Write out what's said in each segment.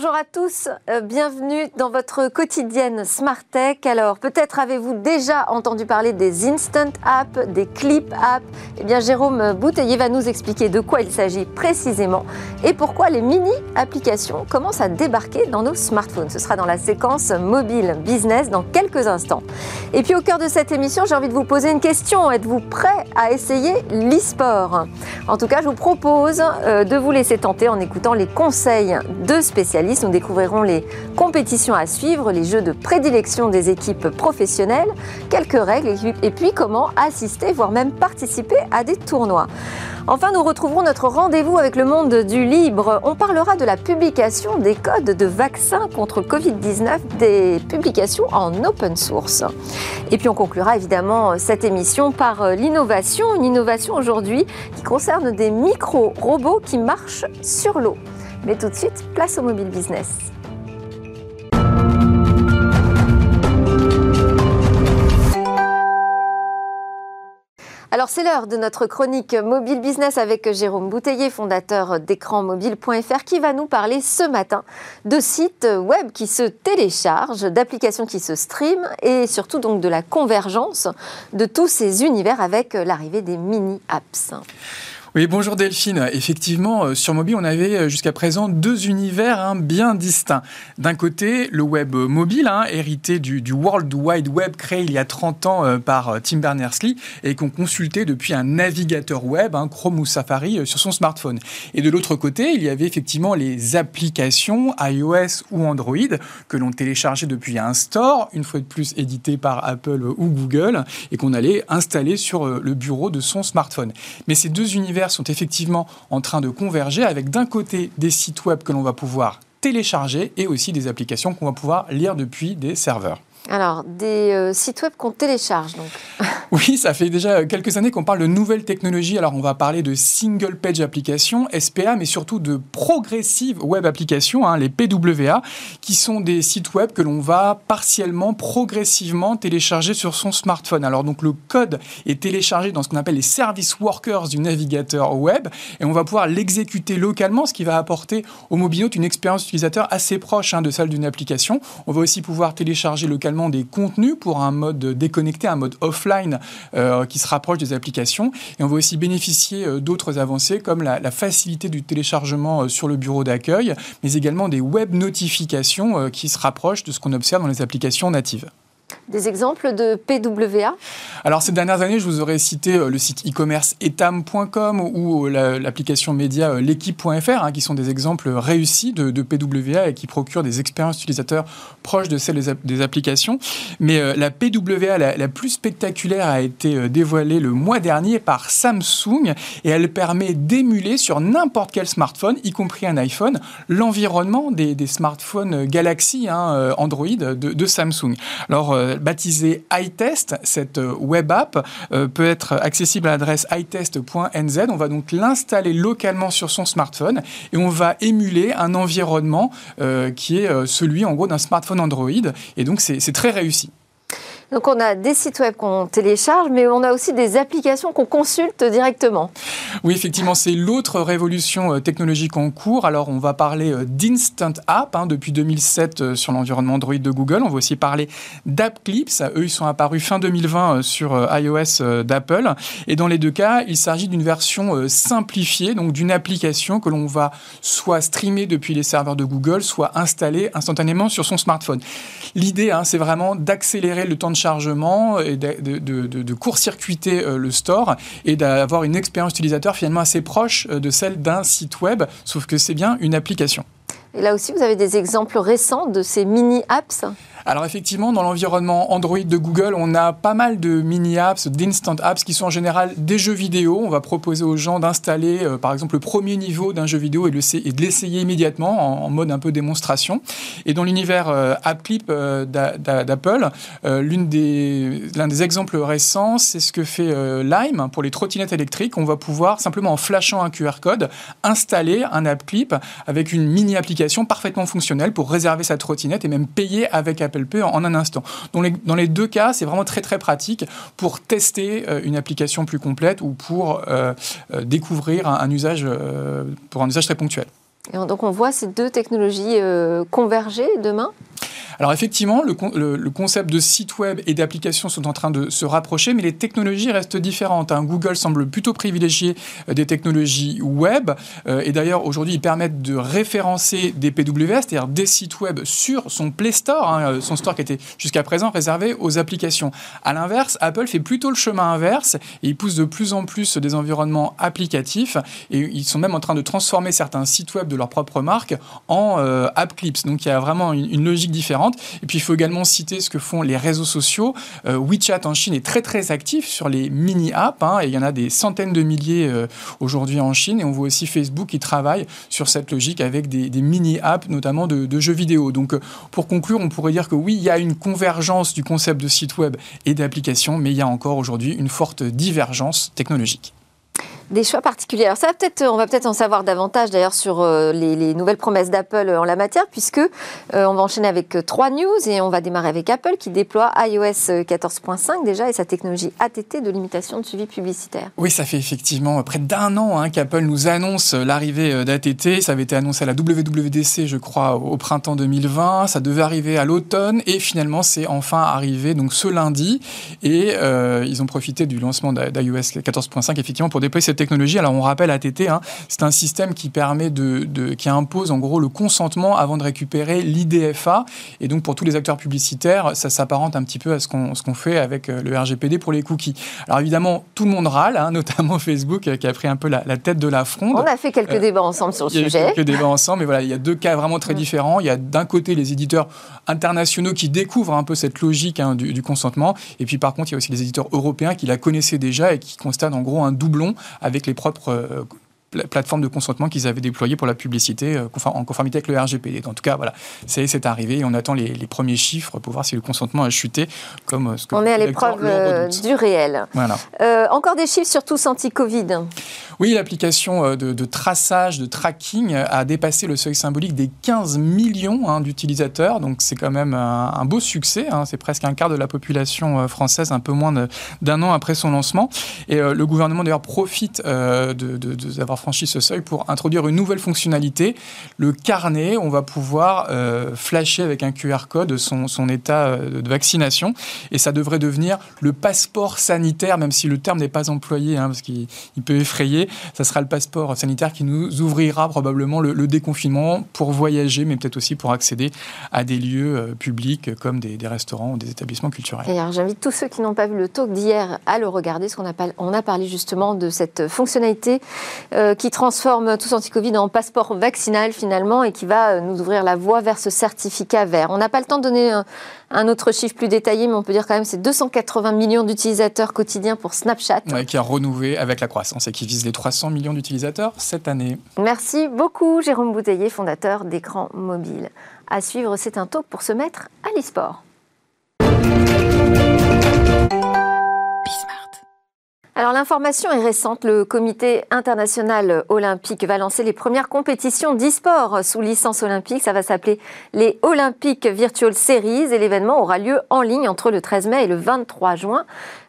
Bonjour à tous, euh, bienvenue dans votre quotidienne Smart Tech. Alors, peut-être avez-vous déjà entendu parler des Instant Apps, des Clip Apps. Eh bien, Jérôme Bouteiller va nous expliquer de quoi il s'agit précisément et pourquoi les mini-applications commencent à débarquer dans nos smartphones. Ce sera dans la séquence mobile business dans quelques instants. Et puis, au cœur de cette émission, j'ai envie de vous poser une question. Êtes-vous prêt à essayer l'e-sport? En tout cas, je vous propose euh, de vous laisser tenter en écoutant les conseils de spécialistes nous découvrirons les compétitions à suivre, les jeux de prédilection des équipes professionnelles, quelques règles et puis comment assister, voire même participer à des tournois. Enfin, nous retrouverons notre rendez-vous avec le monde du libre. On parlera de la publication des codes de vaccins contre Covid-19, des publications en open source. Et puis on conclura évidemment cette émission par l'innovation, une innovation aujourd'hui qui concerne des micro-robots qui marchent sur l'eau. Mais tout de suite, place au mobile business. Alors c'est l'heure de notre chronique Mobile Business avec Jérôme Bouteiller, fondateur d'écranmobile.fr, qui va nous parler ce matin de sites web qui se téléchargent, d'applications qui se streament et surtout donc de la convergence de tous ces univers avec l'arrivée des mini-apps. Oui, bonjour Delphine. Effectivement, euh, sur mobile, on avait euh, jusqu'à présent deux univers hein, bien distincts. D'un côté, le web mobile, hein, hérité du, World Wide Web créé il y a 30 ans euh, par Tim Berners-Lee et qu'on consultait depuis un navigateur web, hein, Chrome ou Safari, sur son smartphone. Et de l'autre côté, il y avait effectivement les applications iOS ou Android que l'on téléchargeait depuis un store, une fois de plus édité par Apple ou Google, et qu'on allait installer sur le bureau de son smartphone. Mais ces deux univers sont effectivement en train de converger avec d'un côté des sites web que l'on va pouvoir télécharger et aussi des applications qu'on va pouvoir lire depuis des serveurs. Alors, des euh, sites web qu'on télécharge, donc. oui, ça fait déjà quelques années qu'on parle de nouvelles technologies. Alors, on va parler de single page applications, SPA, mais surtout de progressive web applications, hein, les PWA, qui sont des sites web que l'on va partiellement, progressivement télécharger sur son smartphone. Alors, donc, le code est téléchargé dans ce qu'on appelle les service workers du navigateur web, et on va pouvoir l'exécuter localement, ce qui va apporter au mobilote une expérience utilisateur assez proche hein, de celle d'une application. On va aussi pouvoir télécharger localement des contenus pour un mode déconnecté, un mode offline euh, qui se rapproche des applications. Et on va aussi bénéficier euh, d'autres avancées comme la, facilité du téléchargement euh, sur le bureau d'accueil, mais également des web notifications qui se rapprochent de ce qu'on observe dans les applications natives. Des exemples de PWA Alors, ces dernières années, je vous aurais cité euh, le site e-commerce etam.com ou euh, l'application média euh, l'équipe.fr, hein, qui sont des exemples réussis de, PWA et qui procurent des expériences utilisateurs proches de celles des, applications. Mais la PWA la, plus spectaculaire a été dévoilée le mois dernier par Samsung et elle permet d'émuler sur n'importe quel smartphone, y compris un iPhone, l'environnement des, smartphones Galaxy, hein, Android de, Samsung. Alors, baptisée iTest. Cette euh, web app euh, peut être accessible à l'adresse itest.nz. On va donc l'installer localement sur son smartphone et on va émuler un environnement qui est celui en gros d'un smartphone Android. Et donc c'est très réussi. Donc on a des sites web qu'on télécharge, mais on a aussi des applications qu'on consulte directement. Oui, effectivement, c'est l'autre révolution euh, technologique en cours. Alors on va parler euh, d'Instant App hein, depuis 2007 euh, sur l'environnement Android de Google. On va aussi parler d'App Clips. Eux, ils sont apparus fin 2020 sur iOS d'Apple. Et dans les deux cas, il s'agit d'une version simplifiée, donc d'une application que l'on va soit streamer depuis les serveurs de Google, soit installer instantanément sur son smartphone. L'idée, hein, c'est vraiment d'accélérer le temps de chargement et de, court-circuiter euh, le store et d'avoir une expérience utilisateur finalement assez proche euh, de celle d'un site web, sauf que c'est bien une application. Et là aussi, vous avez des exemples récents de ces mini-apps? Alors effectivement, dans l'environnement Android de Google, on a pas mal de mini-apps, d'instant apps qui sont en général des jeux vidéo. On va proposer aux gens d'installer euh, par exemple le premier niveau d'un jeu vidéo et, de l'essayer immédiatement en, mode un peu démonstration. Et dans l'univers euh, AppClip euh, d'Apple, l'un des, exemples récents, c'est ce que fait Lime pour les trottinettes électriques. On va pouvoir simplement en flashant un QR code installer un AppClip avec une mini-application parfaitement fonctionnelle pour réserver sa trottinette et même payer avec Apple en un instant. Dans les, dans les deux cas, c'est vraiment très très pratique pour tester euh, une application plus complète ou pour euh, euh, découvrir un, usage, pour un usage très ponctuel. Donc on voit ces deux technologies converger demain? Alors effectivement, le, concept de site web et d'application sont en train de se rapprocher, mais les technologies restent différentes. Hein. Google semble plutôt privilégier euh, des technologies web, euh, et d'ailleurs aujourd'hui ils permettent de référencer des PWS, c'est-à-dire des sites web sur son Play Store, hein, euh, son store qui était jusqu'à présent réservé aux applications. À l'inverse, Apple fait plutôt le chemin inverse et il pousse de plus en plus des environnements applicatifs et ils sont même en train de transformer certains sites web de leur propre marque en app clips. Donc il y a vraiment une logique différente. Et puis il faut également citer ce que font les réseaux sociaux. Euh, WeChat en Chine est très très actif sur les mini-apps, hein, et il y en a des centaines de milliers euh, aujourd'hui en Chine. Et on voit aussi Facebook qui travaille sur cette logique avec des, mini-apps, notamment de, jeux vidéo. Donc euh, pour conclure, on pourrait dire que oui, il y a une convergence du concept de site web et d'application, mais il y a encore aujourd'hui une forte divergence technologique des choix particuliers. Alors ça, peut-être, on va peut-être en savoir davantage d'ailleurs sur euh, les, nouvelles promesses d'Apple en la matière, puisque euh, on va enchaîner avec euh, trois news et on va démarrer avec Apple qui déploie iOS 14.5 déjà et sa technologie ATT de limitation de suivi publicitaire. Oui, ça fait effectivement près d'un an hein, qu'Apple nous annonce l'arrivée d'ATT. Ça avait été annoncé à la WWDC, je crois, au printemps 2020. Ça devait arriver à l'automne et finalement c'est enfin arrivé donc ce lundi et ils ont profité du lancement d'iOS 14.5 effectivement pour déployer cette technologie. Alors on rappelle ATT, hein, c'est un système qui permet de, qui impose en gros le consentement avant de récupérer l'IDFA. Et donc pour tous les acteurs publicitaires, ça s'apparente un petit peu à ce qu'on ce qu'on fait avec euh, le RGPD pour les cookies. Alors évidemment, tout le monde râle, hein, notamment Facebook euh, qui a pris un peu la, tête de la fronde. On a fait quelques euh, débats ensemble sur le sujet. Il y a quelques débats ensemble, mais voilà, il y a deux cas vraiment très différents. Il y a d'un côté les éditeurs internationaux qui découvrent un peu cette logique hein, du, du, consentement, et puis par contre il y a aussi les éditeurs européens qui la connaissaient déjà et qui constatent en gros un doublon avec les propres euh, plateforme de consentement qu'ils avaient déployée pour la publicité euh, en conformité avec le RGPD. En tout cas, voilà, c'est arrivé et on attend les, premiers chiffres pour voir si le consentement a chuté. Comme euh, ce que on est à l'épreuve euh, du réel. Voilà. encore des chiffres sur tous anti-Covid Oui, l'application de, traçage, de tracking a dépassé le seuil symbolique des 15 millions hein, d'utilisateurs. Donc c'est quand même un, beau succès. Hein. c'est presque un quart de la population française, un peu moins d'un an après son lancement. Et le gouvernement d'ailleurs profite d'avoir franchi ce seuil pour introduire une nouvelle fonctionnalité, le carnet. On va pouvoir euh, flasher avec un QR code son, son, état euh, de vaccination et ça devrait devenir le passeport sanitaire, même si le terme n'est pas employé, hein, parce qu'il peut effrayer. Ça sera le passeport sanitaire qui nous ouvrira probablement le, déconfinement pour voyager, mais peut-être aussi pour accéder à des lieux euh, publics comme des, restaurants ou des établissements culturels. j'invite tous ceux qui n'ont pas vu le talk d'hier à le regarder, parce qu'on a, a parlé justement de cette fonctionnalité. Qui transforme tous anti-Covid en passeport vaccinal finalement et qui va euh, nous ouvrir la voie vers ce certificat vert. On n'a pas le temps de donner un, autre chiffre plus détaillé, mais on peut dire quand même c'est 280 millions d'utilisateurs quotidiens pour Snapchat. qui a renouvelé avec la croissance et qui vise les 300 millions d'utilisateurs cette année. Merci beaucoup Jérôme Bouteiller, fondateur d'Écran Mobile. À suivre, c'est un talk pour se mettre à l'e-sport. Alors l'information est récente. Le comité international olympique va lancer les premières compétitions d'e-sport sous licence olympique. Ça va s'appeler les Olympic Virtual Series et l'événement aura lieu en ligne entre le 13 mai et le 23 juin.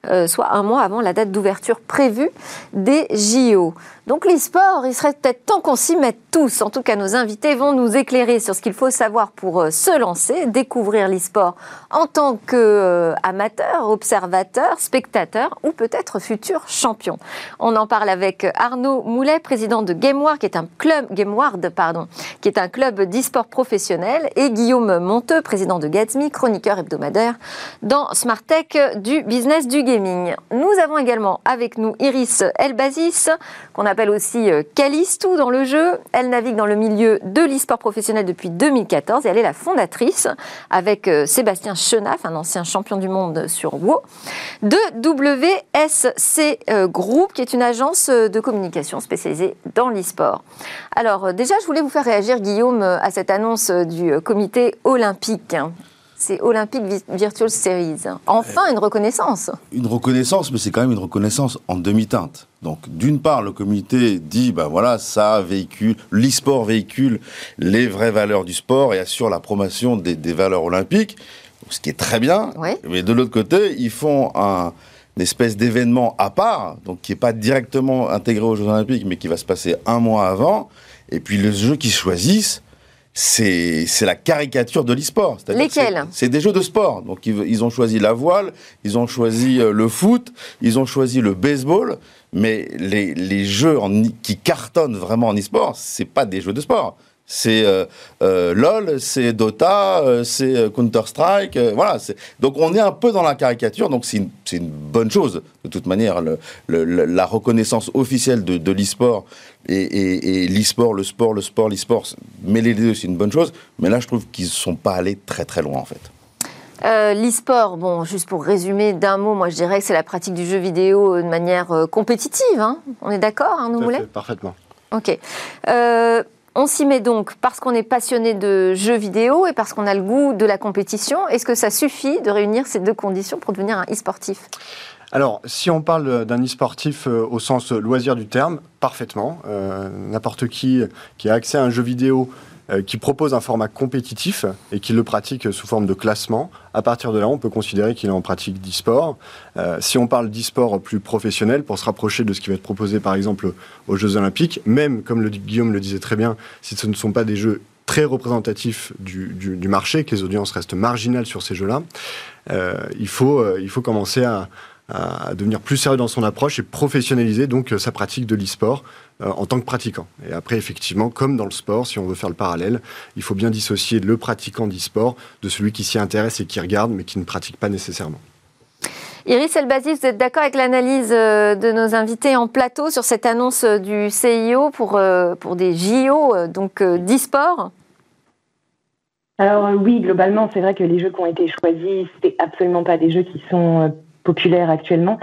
Euh, soit un mois avant la date d'ouverture prévue des JO. Donc l'e-sport, il serait peut-être temps qu'on s'y mette tous. En tout cas, nos invités vont nous éclairer sur ce qu'il faut savoir pour euh, se lancer, découvrir l'e-sport en tant qu'amateur, euh, observateur, spectateur ou peut-être futur champion. On en parle avec Arnaud Moulet, président de GameWard, qui est un club GameWard, pardon, qui est un club d'e-sport professionnel, et Guillaume Monteux, président de Gatsby, chroniqueur hebdomadaire dans Smart Tech du business du nous avons également avec nous Iris Elbazis, qu'on appelle aussi euh, Calistou dans le jeu. Elle navigue dans le milieu de l'e-sport professionnel depuis 2014 et elle est la fondatrice, avec euh, Sébastien Chenaf, un ancien champion du monde sur WoW, de WSC euh, Group, qui est une agence de communication spécialisée dans l'e-sport. Alors déjà, je voulais vous faire réagir, Guillaume, à cette annonce du comité olympique c'est Olympic Virtual Series. Enfin, une reconnaissance. Une reconnaissance, mais c'est quand même une reconnaissance en demi-teinte. Donc, d'une part, le comité dit, ben voilà, ça véhicule, l'e-sport véhicule les vraies valeurs du sport et assure la promotion des, valeurs olympiques, ce qui est très bien. Mais de l'autre côté, ils font un, une espèce d'événement à part, donc qui n'est pas directement intégré aux Jeux Olympiques, mais qui va se passer un mois avant, Et puis les jeux qu'ils choisissent, c'est la caricature de l'e-sport. Lesquels? C'est des jeux de sport. Donc ils, ont choisi la voile, ils ont choisi euh, le foot, ils ont choisi le baseball, mais les, les jeux en, qui cartonnent vraiment en e-sport, c'est pas des jeux de sport c'est euh, euh, LOL, c'est Dota, euh, c'est Counter-Strike, voilà. Donc on est un peu dans la caricature, donc c'est une, bonne chose de toute manière. la reconnaissance officielle de, de l'e-sport et, l'e-sport, le sport, le sport, l'e-sport, mêler les deux, c'est une bonne chose. Mais là, je trouve qu'ils ne sont pas allés très très loin en fait. L'e-sport, bon, juste pour résumer d'un mot, moi je dirais que c'est la pratique du jeu vidéo de manière compétitive. Hein. On est d'accord, hein, nous voulez Parfaitement. Ok. On s'y met donc parce qu'on est passionné de jeux vidéo et parce qu'on a le goût de la compétition. Est-ce que ça suffit de réunir ces deux conditions pour devenir un e-sportif? Alors, si on parle d'un e-sportif euh, au sens loisir du terme, parfaitement. Euh, n'importe qui qui a accès à un jeu vidéo qui propose un format compétitif et qui le pratique sous forme de classement. À partir de là, on peut considérer qu'il est en pratique d'e-sport. Euh, si on parle d'e-sport plus professionnel, pour se rapprocher de ce qui va être proposé par exemple aux Jeux Olympiques, même comme le, Guillaume le disait très bien, si ce ne sont pas des jeux très représentatifs du, marché, que les audiences restent marginales sur ces jeux-là, euh, il, faut, il faut commencer à, à devenir plus sérieux dans son approche et professionnaliser donc sa pratique de l'e-sport euh, en tant que pratiquant. Et après, effectivement, comme dans le sport, si on veut faire le parallèle, il faut bien dissocier le pratiquant d'e-sport de celui qui s'y intéresse et qui regarde, mais qui ne pratique pas nécessairement. Iris Elbazi, vous êtes d'accord avec l'analyse euh, de nos invités en plateau sur cette annonce euh, du CIO pour, pour des JO, donc d'e-sport? Alors oui, globalement, c'est vrai que les jeux qui ont été choisis, c'est absolument pas des jeux qui sont populaires actuellement,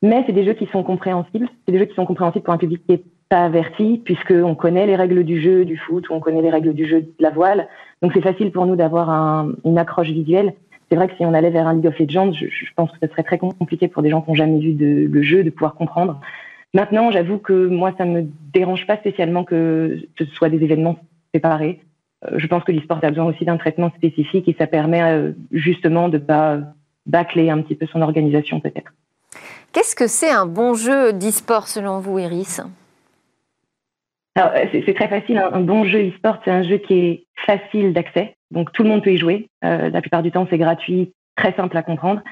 mais c'est des jeux qui sont compréhensibles. C'est des jeux qui sont compréhensibles pour un public qui est pas averti, puisqu'on connaît les règles du jeu du foot, ou on connaît les règles du jeu de la voile. Donc c'est facile pour nous d'avoir une accroche visuelle. C'est vrai que si on allait vers un League of Legends, je, pense que ce serait très compliqué pour des gens qui n'ont jamais vu le jeu de pouvoir comprendre. Maintenant, j'avoue que moi, ça me dérange pas spécialement que ce soit des événements séparés. Euh, je pense que l'e-sport a besoin aussi d'un traitement spécifique et ça permet euh, justement de pas bâcler un petit peu son organisation peut-être. Qu'est-ce que c'est un bon jeu d'e-sport selon vous, Iris? C'est très facile. Un, bon jeu e-sport, c'est un jeu qui est facile d'accès. Donc, tout le monde peut y jouer. Euh, la plupart du temps, c'est gratuit, très simple à comprendre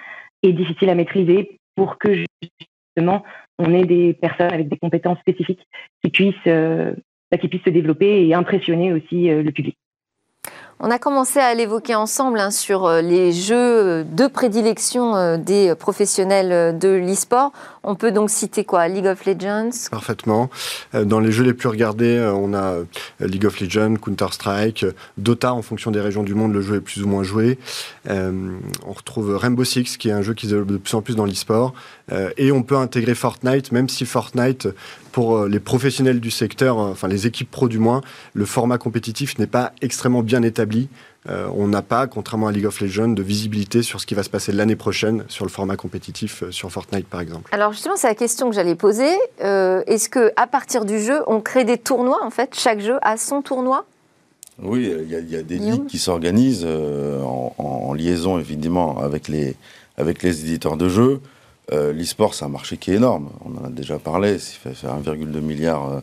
et difficile à maîtriser pour que justement, on ait des personnes avec des compétences spécifiques qui puissent, euh, bah, qui puissent se développer et impressionner aussi le public. On a commencé à l'évoquer ensemble hein, sur euh, les jeux de prédilection euh, des professionnels euh, de l'e-sport. On peut donc citer quoi? League of Legends? Parfaitement. Dans les jeux les plus regardés, on a League of Legends, Counter-Strike, Dota en fonction des régions du monde, le jeu est plus ou moins joué. on retrouve Rainbow Six qui est un jeu qui se développe de plus en plus dans l'e-sport. Et on peut intégrer Fortnite, même si Fortnite pour euh, les professionnels du secteur, euh, enfin les équipes pro du moins, le format compétitif n'est pas extrêmement bien établi. Euh, on n'a pas, contrairement à League of Legends, de visibilité sur ce qui va se passer l'année prochaine sur le format compétitif sur Fortnite, par exemple. Alors justement, c'est la question que j'allais poser. Est-ce que à partir du jeu, on crée des tournois en fait? Chaque jeu a son tournoi? Oui, il y, a des ligues qui s'organisent en, en, liaison évidemment avec les avec les éditeurs de jeux. Euh, l'e-sport, c'est un marché qui est énorme. On en a déjà parlé. Il fait 1,2 milliard euh,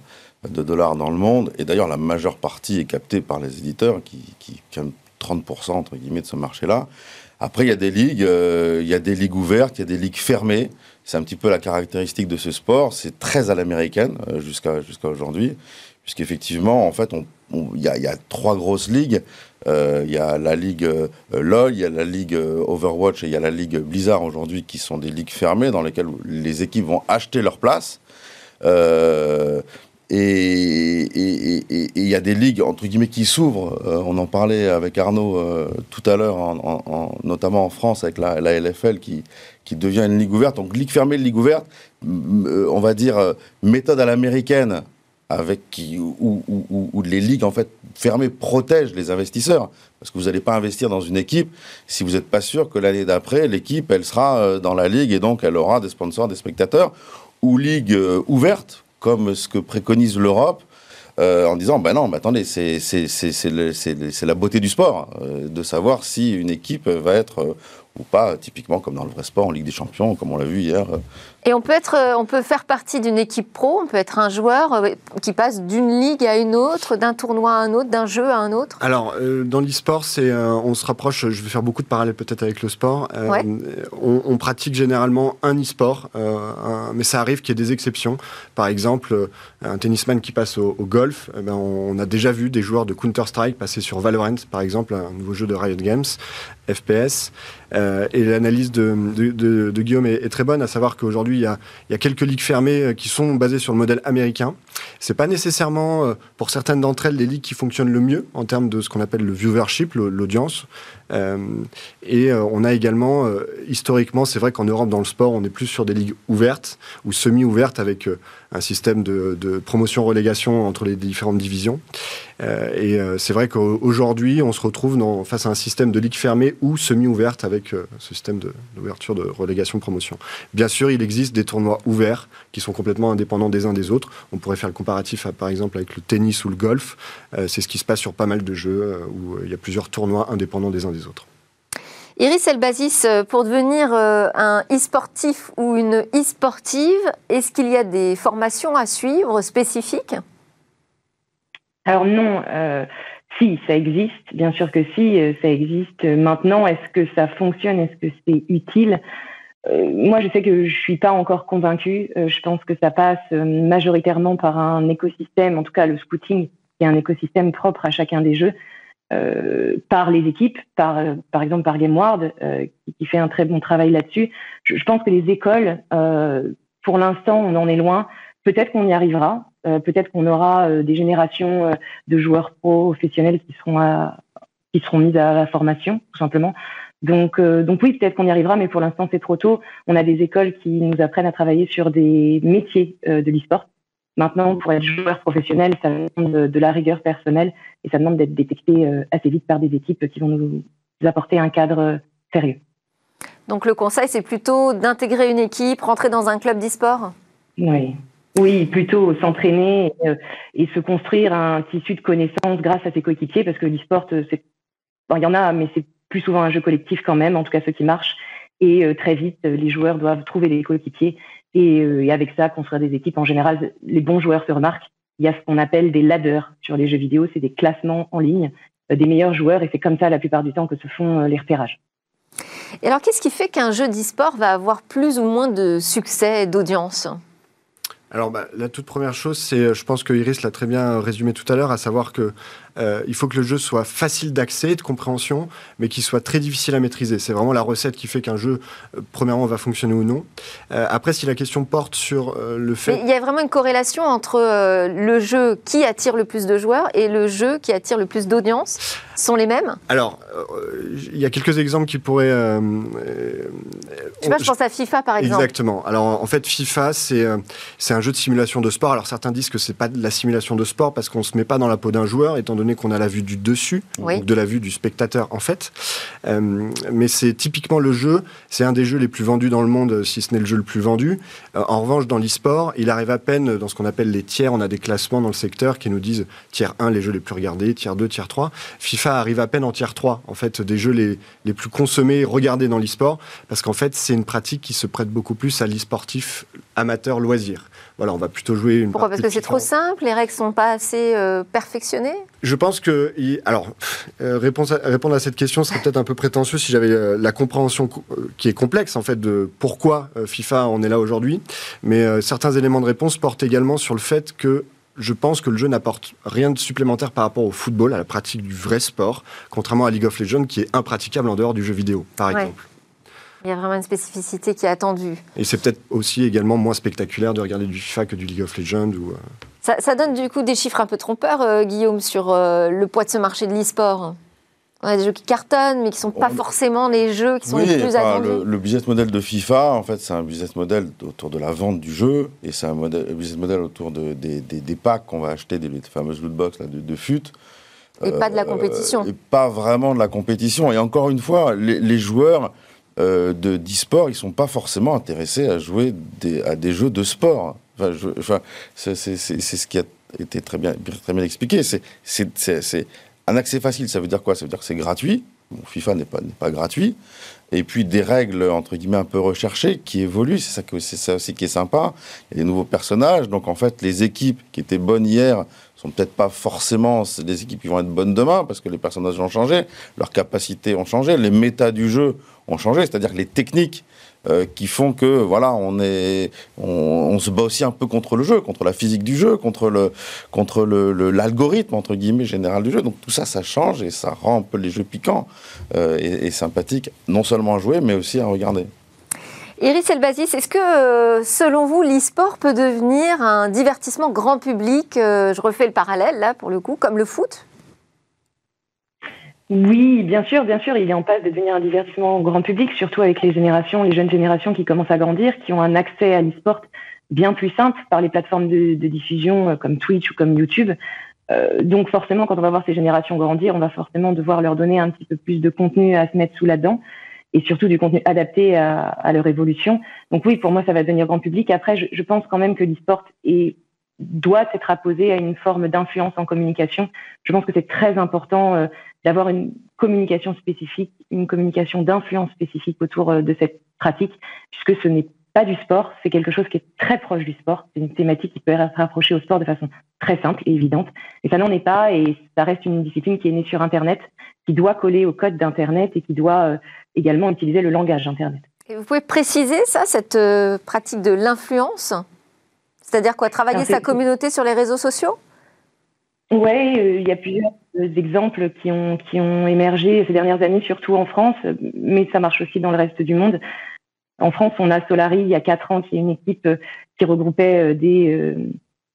de dollars dans le monde. Et d'ailleurs, la majeure partie est captée par les éditeurs qui, qui, 30% entre guillemets de ce marché-là. Après, il y a des ligues, euh, il y a des ligues ouvertes, il y a des ligues fermées. C'est un petit peu la caractéristique de ce sport. C'est très à l'américaine jusqu'à jusqu'à aujourd'hui, puisqu'effectivement, en fait, il y, a trois grosses ligues. Euh, il y a la ligue euh, LoL, il y a la ligue euh, Overwatch et il y a la ligue Blizzard aujourd'hui qui sont des ligues fermées dans lesquelles les équipes vont acheter leur place. et il y a des ligues entre guillemets qui s'ouvrent. on en parlait avec Arnaud tout à l'heure, notamment en France avec la, la, LFL qui, qui devient une ligue ouverte. Donc ligue fermée, ligue ouverte, on va dire méthode à l'américaine avec qui, où, les ligues en fait fermées protègent les investisseurs. Parce que vous n'allez pas investir dans une équipe si vous n'êtes pas sûr que l'année d'après l'équipe elle sera euh, dans la ligue et donc elle aura des sponsors, des spectateurs ou ligue euh, ouverte comme ce que préconise l'Europe euh, en disant ben non, mais attendez, c'est la beauté du sport de savoir si une équipe va être ou pas, typiquement comme dans le vrai sport en Ligue des Champions, comme on l'a vu hier Et on peut, être, euh, on peut faire partie d'une équipe pro, on peut être un joueur euh, qui passe d'une ligue à une autre, d'un tournoi à un autre, d'un jeu à un autre Alors, euh, dans l'e-sport, c'est, on se rapproche, je vais faire beaucoup de parallèles peut-être avec le sport. on, pratique généralement un e-sport, mais ça arrive qu'il y ait des exceptions. Par exemple, un tennisman qui passe au, golf, eh ben, on, a déjà vu des joueurs de Counter-Strike passer sur Valorant, par exemple, un nouveau jeu de Riot Games, FPS. et l'analyse de, de, Guillaume est, est, très bonne, à savoir qu'aujourd'hui, il y, a, quelques ligues fermées euh, qui sont basées sur le modèle américain. C'est pas nécessairement, euh, pour certaines d'entre elles, les ligues qui fonctionnent le mieux en termes de ce qu'on appelle le viewership, l'audience. Euh, et on a également, historiquement, c'est vrai qu'en Europe, dans le sport, on est plus sur des ligues ouvertes ou semi-ouvertes avec un système de, promotion-relégation entre les différentes divisions. Euh, et euh, c'est vrai qu'aujourd'hui, on se retrouve face à un système de ligue fermée ou semi-ouverte avec euh, ce système d'ouverture de, relégation-promotion. Bien sûr, il existe des tournois ouverts qui sont complètement indépendants des uns des autres. On pourrait faire le comparatif, par exemple, avec le tennis ou le golf. c'est ce qui se passe sur pas mal de jeux où il y a plusieurs tournois indépendants des uns des autres. Iris Elbazis, euh, pour devenir euh, un e-sportif ou une e-sportive, est-ce qu'il y a des formations à suivre spécifiques? Alors non, euh, si, ça existe, bien sûr que si, ça existe. Maintenant, est-ce que ça fonctionne? Est-ce que c'est utile? Moi, je sais que je suis pas encore convaincue. je pense que ça passe majoritairement par un écosystème, en tout cas le scouting, qui est un écosystème propre à chacun des jeux. Euh, par les équipes, par, euh, par exemple par GameWard, euh, qui, fait un très bon travail là-dessus. Je, pense que les écoles, euh, pour l'instant, on en est loin. Peut-être qu'on y arrivera. Peut-être qu'on aura des générations de joueurs professionnels qui seront qui seront mises à la formation, tout simplement. Donc, donc oui, peut-être qu'on y arrivera, mais pour l'instant c'est trop tôt. On a des écoles qui nous apprennent à travailler sur des métiers de l'e-sport. Maintenant, pour être joueur professionnel, ça demande de la rigueur personnelle et ça demande d'être détecté euh, assez vite par des équipes qui vont nous apporter un cadre euh, sérieux. Donc le conseil, c'est plutôt d'intégrer une équipe, rentrer dans un club d'e-sport? Oui. Oui, plutôt s'entraîner euh, et, se construire un tissu de connaissances grâce à ses coéquipiers, parce que l'e-sport, c'est... il y en a, mais c'est plus souvent un jeu collectif quand même, en tout cas ceux qui marchent. Et très vite, les joueurs doivent trouver des coéquipiers euh, et, avec ça, construire des équipes, en général, les bons joueurs se remarquent. Il y a ce qu'on appelle des ladders sur les jeux vidéo, c'est des classements en ligne euh, des meilleurs joueurs, et c'est comme ça la plupart du temps que se font euh, les repérages. Et alors, qu'est-ce qui fait qu'un jeu d'e-sport va avoir plus ou moins de succès et d'audience? Alors, bah, la toute première chose, c'est, je pense que Iris l'a très bien résumé tout à l'heure, à savoir que euh, il faut que le jeu soit facile d'accès, de compréhension, mais qu'il soit très difficile à maîtriser. C'est vraiment la recette qui fait qu'un jeu, euh, premièrement, va fonctionner ou non. Euh, après, si la question porte sur le fait... il y a vraiment une corrélation entre le jeu qui attire le plus de joueurs et le jeu qui attire le plus d'audience sont les mêmes? Alors, il y a quelques exemples qui pourraient... je sais pas, je pense à FIFA, par exemple. Exactement. Alors, en fait, FIFA, c'est c'est un jeu de simulation de sport. Alors, certains disent que c'est pas de la simulation de sport parce qu'on se met pas dans la peau d'un joueur, étant donné qu'on a la vue du dessus, donc de la vue du spectateur en fait. Euh, mais c'est typiquement le jeu, c'est un des jeux les plus vendus dans le monde, si ce n'est le jeu le plus vendu. Euh, en revanche, dans l'e-sport, il arrive à peine dans ce qu'on appelle les tiers. On a des classements dans le secteur qui nous disent tiers 1, les jeux les plus regardés, tiers 2, tiers 3. FIFA arrive à peine en tiers 3, en fait, des jeux les, les plus consommés, regardés dans l'e-sport, parce qu'en fait, c'est une pratique qui se prête beaucoup plus à l'e-sportif amateur loisir. Voilà, on va plutôt jouer une Pourquoi? Parce que c'est trop simple, les règles sont pas assez euh, perfectionnées? Je pense que, alors, euh, répondre à cette question serait peut-être un peu prétentieux si j'avais euh, la compréhension qui est complexe, en fait, de pourquoi FIFA en est là aujourd'hui. Mais certains éléments de réponse portent également sur le fait que je pense que le jeu n'apporte rien de supplémentaire par rapport au football, à la pratique du vrai sport, contrairement à League of Legends qui est impraticable en dehors du jeu vidéo, par exemple. Il y a vraiment une spécificité qui est attendue. Et c'est peut-être aussi également moins spectaculaire de regarder du FIFA que du League of Legends. Ou, euh. ça, donne du coup des chiffres un peu trompeurs, euh, Guillaume, sur euh, le poids de ce marché de l'e-sport. On a des jeux qui cartonnent, mais qui ne sont pas forcément les jeux qui sont les plus attendus. Le, le, business model de FIFA, en fait, c'est un business model autour de la vente du jeu, et c'est un, business model autour de, des, des, packs qu'on va acheter, des, fameuses loot box là, de, de FUT. Et pas de la compétition. et pas vraiment de la compétition. Et encore une fois, les, les joueurs euh, de d'e-sport, ils sont pas forcément intéressés à jouer à des jeux de sport. Enfin, c'est ce qui a été très bien, très bien expliqué. C'est un accès facile. Ça veut dire quoi? Ça veut dire que c'est gratuit. FIFA n'est pas, pas gratuit. et puis des règles entre guillemets un peu recherchées qui évoluent. C'est ça, que, c'est ça aussi qui est sympa. Il y a des nouveaux personnages, donc en fait les équipes qui étaient bonnes hier sont peut-être pas forcément des équipes qui vont être bonnes demain parce que les personnages ont changé, leurs capacités ont changé, les méta du jeu ont changé, c'est-à-dire les techniques euh, qui font que voilà on est on, se bat aussi un peu contre le jeu contre la physique du jeu contre le contre le l'algorithme entre guillemets général du jeu. Donc tout ça ça change et ça rend un peu les jeux piquants euh, et, sympathiques non seulement à jouer mais aussi à regarder Iris Elbazis, est-ce que, euh, selon vous, l'e-sport peut devenir un divertissement grand public Je refais le parallèle, là, pour le coup, comme le foot? Oui, bien sûr, bien sûr, il est en passe de devenir un divertissement grand public, surtout avec les générations, les jeunes générations qui commencent à grandir, qui ont un accès à l'e-sport bien plus simple par les plateformes de, diffusion euh, comme Twitch ou comme YouTube. Euh, donc forcément, quand on va voir ces générations grandir, on va forcément devoir leur donner un petit peu plus de contenu à se mettre sous la dent et surtout du contenu adapté à, leur évolution. Donc oui, pour moi, ça va devenir grand public. Après, je, pense quand même que l'e-sport doit être apposé à une forme d'influence en communication. Je pense que c'est très important euh, d'avoir une communication spécifique, une communication d'influence spécifique autour euh, de cette pratique, puisque ce n'est pas du sport, c'est quelque chose qui est très proche du sport. C'est une thématique qui peut être rapprochée au sport de façon très simple et évidente. Et ça n'en est pas, et ça reste une discipline qui est née sur Internet, qui doit coller au code d'Internet et qui doit euh, également utiliser le langage d'Internet. Et vous pouvez préciser ça, cette pratique de l'influence? C'est-à-dire quoi Travailler sa communauté sur les réseaux sociaux? Oui, euh, il y a plusieurs euh, exemples qui ont, qui ont émergé ces dernières années, surtout en France, mais ça marche aussi dans le reste du monde. En France, on a Solari, il y a quatre ans, qui est une équipe euh, qui regroupait des,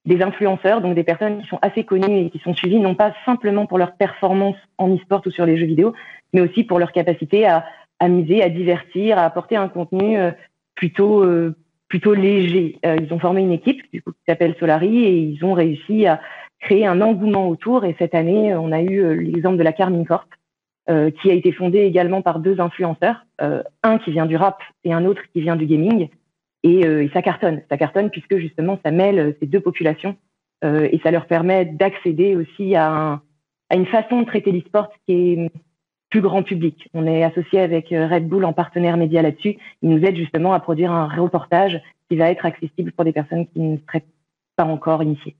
des influenceurs, donc des personnes qui sont assez connues et qui sont suivies, non pas simplement pour leur performance en e-sport ou sur les jeux vidéo, mais aussi pour leur capacité à amuser, à divertir, à apporter un contenu plutôt plutôt léger. Euh, ils ont formé une équipe du coup, qui s'appelle Solari et ils ont réussi à créer un engouement autour. Et cette année, on a eu euh, l'exemple de la Carmine Corp, euh, qui a été fondée également par deux influenceurs, un qui vient du rap et un autre qui vient du gaming. Et, et, ça cartonne, ça cartonne puisque justement ça mêle ces deux populations et ça leur permet d'accéder aussi à, un, à une façon de traiter l'e-sport qui est plus grand public. On est associé avec euh, Red Bull en partenaire média là-dessus. Ils nous aident justement à produire un reportage qui va être accessible pour des personnes qui ne seraient pas encore initiées.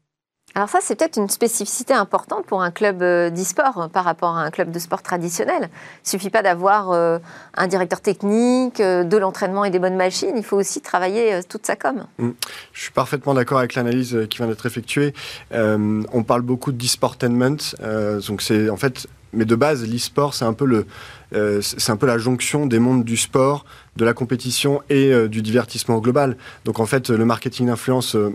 Alors ça, c'est peut-être une spécificité importante pour un club euh, d'e-sport euh, par rapport à un club de sport traditionnel. Il ne suffit pas d'avoir un directeur technique, de l'entraînement et des bonnes machines, il faut aussi travailler toute sa com. Mm. Je suis parfaitement d'accord avec l'analyse qui vient d'être effectuée. on parle beaucoup d'e-sportainment, donc c'est en fait mais de base, l'e-sport, c'est un peu le, euh, c'est un peu la jonction des mondes du sport, de la compétition et euh, du divertissement global. Donc en fait, le marketing d'influence euh,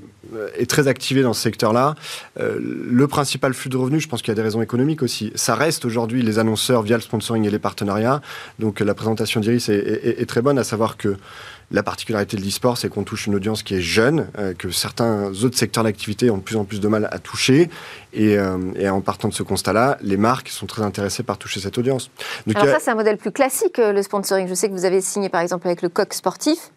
est très activé dans ce secteur-là. le principal flux de revenus, je pense qu'il y a des raisons économiques aussi. Ça reste aujourd'hui les annonceurs via le sponsoring et les partenariats. Donc la présentation d'Iris est, très bonne, à savoir que la particularité de l'e-sport, c'est qu'on touche une audience qui est jeune, euh, que certains autres secteurs d'activité ont de plus en plus de mal à toucher. Et, euh, en partant de ce constat-là, les marques sont très intéressées par toucher cette audience. Alors ça, c'est un modèle plus classique, euh, le sponsoring. Je sais que vous avez signé, par exemple, avec le coq sportif.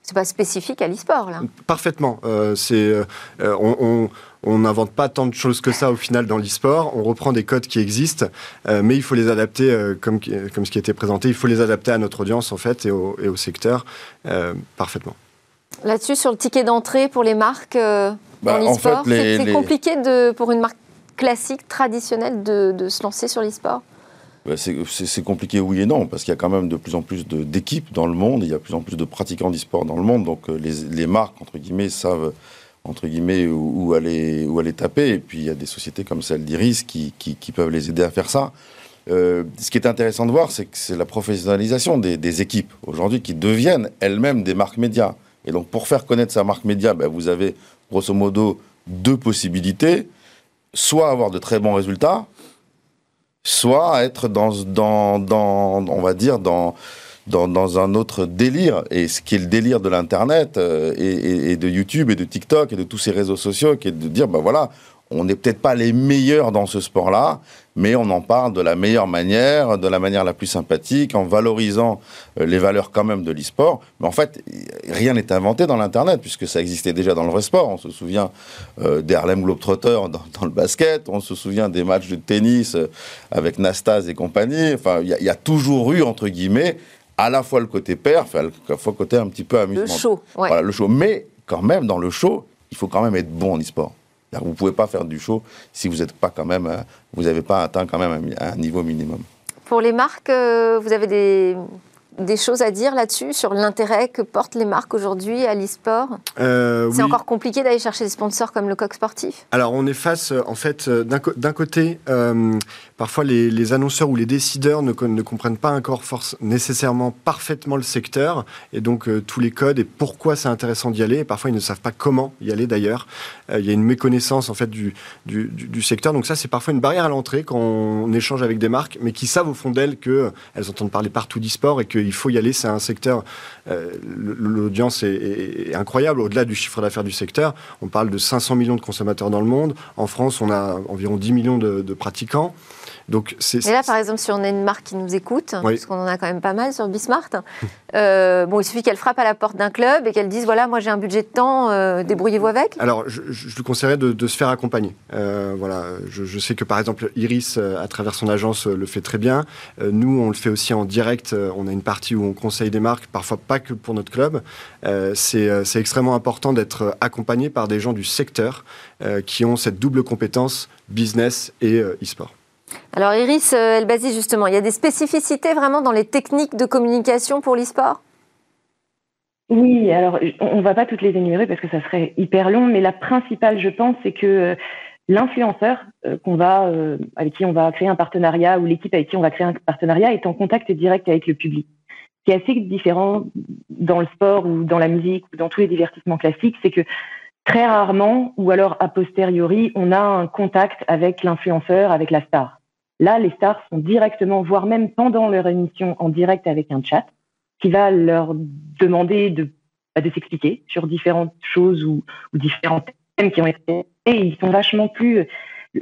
C'est pas spécifique à l'e-sport, là. Parfaitement. c'est, on on n'invente pas tant de choses que ça au final dans l'e-sport. On reprend des codes qui existent, euh, mais il faut les adapter, euh, comme, comme ce qui a été présenté, il faut les adapter à notre audience en fait et au, et au secteur euh, parfaitement. Là-dessus, sur le ticket d'entrée pour les marques bah, dans l'e-sport, c'est compliqué de, pour une marque classique, traditionnelle, de, se lancer sur l'e-sport? Bah, c'est compliqué oui et non, parce qu'il y a quand même de plus en plus d'équipes dans le monde, il y a de plus en plus de pratiquants d'e-sport dans le monde, donc les, les, marques, entre guillemets, savent entre guillemets, où, aller, où aller taper. Et puis il y a des sociétés comme celle d'Iris qui, qui, peuvent les aider à faire ça. Euh, ce qui est intéressant de voir, c'est que c'est la professionnalisation des, équipes aujourd'hui qui deviennent elles-mêmes des marques médias. Et donc pour faire connaître sa marque média, ben, vous avez grosso modo deux possibilités. Soit avoir de très bons résultats, soit être dans, dans, dans on va dire, dans dans, un autre délire, et ce qui est le délire de l'Internet euh, et, de YouTube et de TikTok et de tous ces réseaux sociaux, qui est de dire, ben voilà, on n'est peut-être pas les meilleurs dans ce sport-là, mais on en parle de la meilleure manière, de la manière la plus sympathique, en valorisant euh, les valeurs quand même de l'e-sport. Mais en fait, rien n'est inventé dans l'Internet, puisque ça existait déjà dans le vrai sport. On se souvient euh, des Harlem Globetrotters dans, le basket, on se souvient des matchs de tennis avec Nastase et compagnie. Enfin, il y, a toujours eu, entre guillemets, à la fois le côté perf, à la fois le côté un petit peu amusement. Le show, ouais. Voilà, le show. Mais quand même, dans le show, il faut quand même être bon en e-sport. Vous ne pouvez pas faire du show si vous n'êtes pas quand même, euh, vous n'avez pas atteint quand même un, un niveau minimum. Pour les marques, euh, vous avez des, des choses à dire là-dessus, sur l'intérêt que portent les marques aujourd'hui à l'e-sport? Euh, C'est oui. encore compliqué d'aller chercher des sponsors comme le coq sportif? Alors on est face, euh, en fait, euh, d'un côté, euh, parfois les, les annonceurs ou les décideurs ne, ne comprennent pas encore force, nécessairement parfaitement le secteur et donc euh, tous les codes et pourquoi c'est intéressant d'y aller. Et parfois ils ne savent pas comment y aller d'ailleurs. Il y a une méconnaissance en fait du, du, secteur. Donc ça c'est parfois une barrière à l'entrée quand on échange avec des marques, mais qui savent au fond d'elles que elles entendent parler partout d'e-sport et qu'il faut y aller. C'est un secteur, euh, l'audience est, incroyable au-delà du chiffre d'affaires du secteur. On parle de 500 millions de consommateurs dans le monde. En France, on a environ 10 millions de pratiquants. Donc c'est Et là, par exemple, si on a une marque qui nous écoute, Oui. parce qu'on en a quand même pas mal sur Bismart, euh, bon, il suffit qu'elle frappe à la porte d'un club et qu'elle dise voilà, moi j'ai un budget de temps, euh, débrouillez-vous avec. Alors, je, je, lui conseillerais de, de se faire accompagner. Euh, voilà, je, je sais que par exemple Iris, euh, à travers son agence, le fait très bien. Nous, on le fait aussi en direct. On a une partie où on conseille des marques, parfois pas que pour notre club. C'est c'est extrêmement important d'être accompagné par des gens du secteur qui ont cette double compétence business et e-sport. Alors Iris euh, Elbazi, justement, il y a des spécificités vraiment dans les techniques de communication pour l'e-sport? Oui, alors on ne va pas toutes les énumérer parce que ça serait hyper long, mais la principale, je pense, c'est que euh, l'influenceur euh, qu'on va, avec qui on va créer un partenariat ou l'équipe avec qui on va créer un partenariat est en contact direct avec le public. Ce qui est assez différent dans le sport ou dans la musique ou dans tous les divertissements classiques, c'est que très rarement, ou alors a posteriori, on a un contact avec l'influenceur, avec la star. Là, les stars sont directement, voire même pendant leur émission, en direct avec un chat qui va leur demander de, bah, s'expliquer sur différentes choses ou, différents thèmes qui ont été et ils sont vachement plus